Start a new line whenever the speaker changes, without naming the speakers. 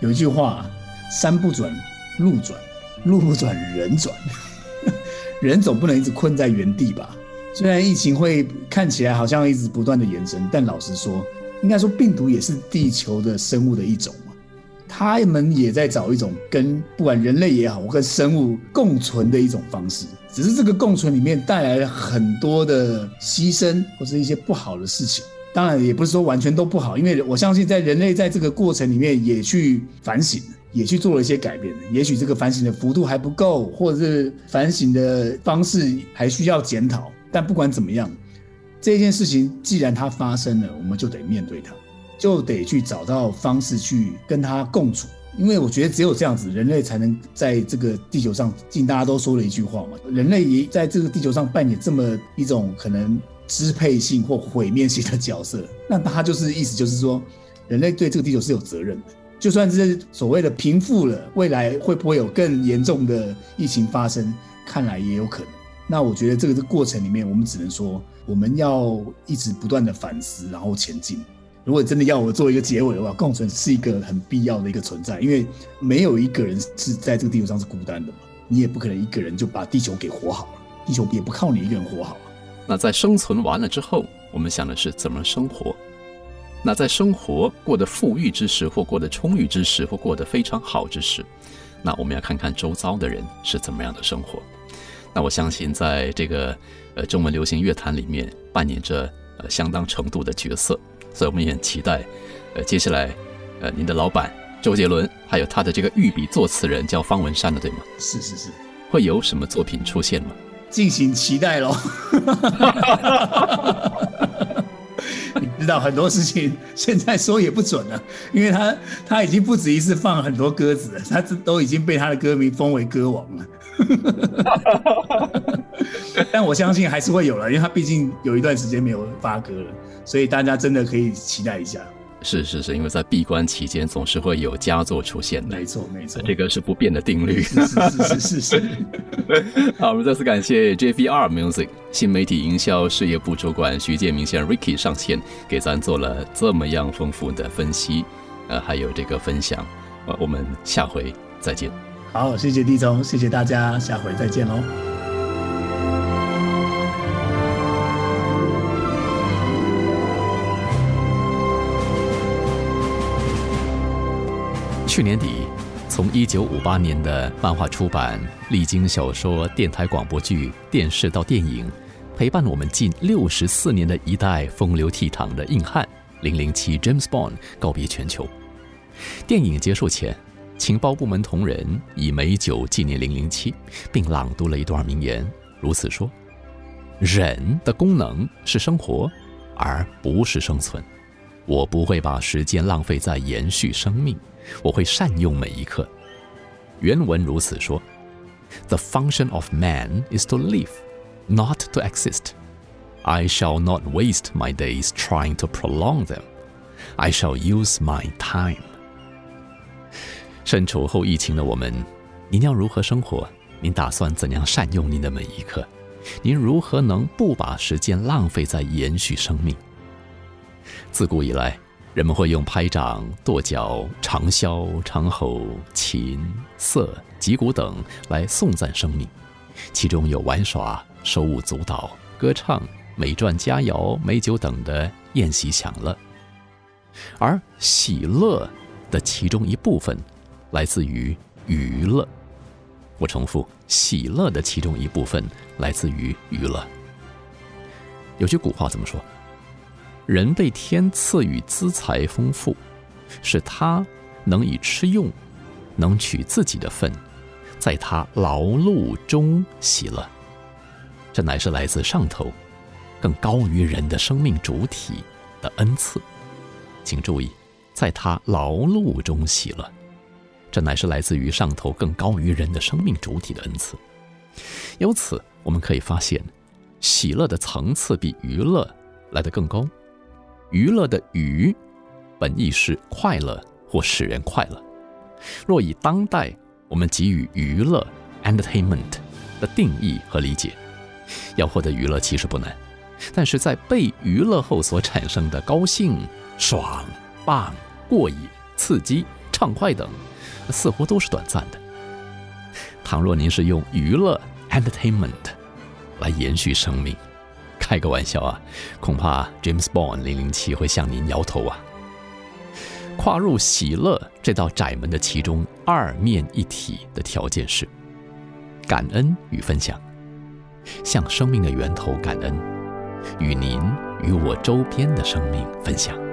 有一句话：山不转路转，路不转人转。人总不能一直困在原地吧？虽然疫情会看起来好像一直不断的延伸，但老实说，应该说病毒也是地球的生物的一种嘛。他们也在找一种跟不管人类也好，跟生物共存的一种方式。只是这个共存里面带来了很多的牺牲，或者一些不好的事情。当然，也不是说完全都不好，因为我相信在人类在这个过程里面也去反省，也去做了一些改变。也许这个反省的幅度还不够，或者是反省的方式还需要检讨。但不管怎么样，这件事情既然它发生了，我们就得面对它，就得去找到方式去跟它共处。因为我觉得只有这样子，人类才能在这个地球上，近大家都说了一句话嘛，人类也在这个地球上扮演这么一种可能。支配性或毁灭性的角色，那他就是意思就是说，人类对这个地球是有责任的。就算是所谓的平复了，未来会不会有更严重的疫情发生？看来也有可能。那我觉得这个过程里面，我们只能说，我们要一直不断的反思，然后前进。如果真的要我做一个结尾的话，共存是一个很必要的一个存在，因为没有一个人是在这个地球上是孤单的嘛，你也不可能一个人就把地球给活好了，地球也不靠你一个人活好。
那在生存完了之后，我们想的是怎么生活？那在生活过得富裕之时，或过得充裕之时，或过得非常好之时，那我们要看看周遭的人是怎么样的生活。那我相信，在这个呃中文流行乐坛里面扮演着呃相当程度的角色，所以我们也很期待，呃接下来呃您的老板周杰伦，还有他的这个御笔作词人叫方文山的，对吗？
是是是，
会有什么作品出现吗？
进行期待喽！你知道很多事情现在说也不准了，因为他他已经不止一次放很多鸽子了，他这都已经被他的歌迷封为歌王了。但我相信还是会有了，因为他毕竟有一段时间没有发歌了，所以大家真的可以期待一下。
是是是，因为在闭关期间总是会有佳作出现的，
没错没错，
这个是不变的定律。
是是是是是。
好，我们再次感谢 JVR Music 新媒体营销事业部主管徐建明先生 Ricky 上线，给咱做了这么样丰富的分析，呃，还有这个分享，呃，我们下回再见。
好，谢谢地中，谢谢大家，下回再见喽。
去年底，从一九五八年的漫画出版，历经小说、电台广播剧、电视到电影，陪伴我们近六十四年的一代风流倜傥的硬汉零零七 James Bond 告别全球。电影结束前，情报部门同仁以美酒纪念零零七，并朗读了一段名言，如此说：“人的功能是生活，而不是生存。我不会把时间浪费在延续生命。”我会善用每一刻。原文如此说：“The function of man is to live, not to exist. I shall not waste my days trying to prolong them. I shall use my time.” 身处后疫情的我们，您要如何生活？您打算怎样善用您的每一刻？您如何能不把时间浪费在延续生命？自古以来。人们会用拍掌、跺脚、长啸、长吼、琴、瑟、击鼓等来颂赞生命，其中有玩耍、手舞足蹈、歌唱、美馔佳肴、美酒等的宴席享乐。而喜乐的其中一部分来自于娱乐。我重复，喜乐的其中一部分来自于娱乐。有句古话怎么说？人被天赐予资财丰富，是他能以吃用，能取自己的份，在他劳碌中喜乐。这乃是来自上头，更高于人的生命主体的恩赐。请注意，在他劳碌中喜乐，这乃是来自于上头更高于人的生命主体的恩赐。由此，我们可以发现，喜乐的层次比娱乐来得更高。娱乐的“娱”，本意是快乐或使人快乐。若以当代我们给予娱乐 （entertainment） 的定义和理解，要获得娱乐其实不难，但是在被娱乐后所产生的高兴、爽、棒、过瘾、刺激、畅快等，似乎都是短暂的。倘若您是用娱乐 （entertainment） 来延续生命，开个玩笑啊，恐怕 James Bond 零零七会向您摇头啊。跨入喜乐这道窄门的其中二面一体的条件是感恩与分享，向生命的源头感恩，与您与我周边的生命分享。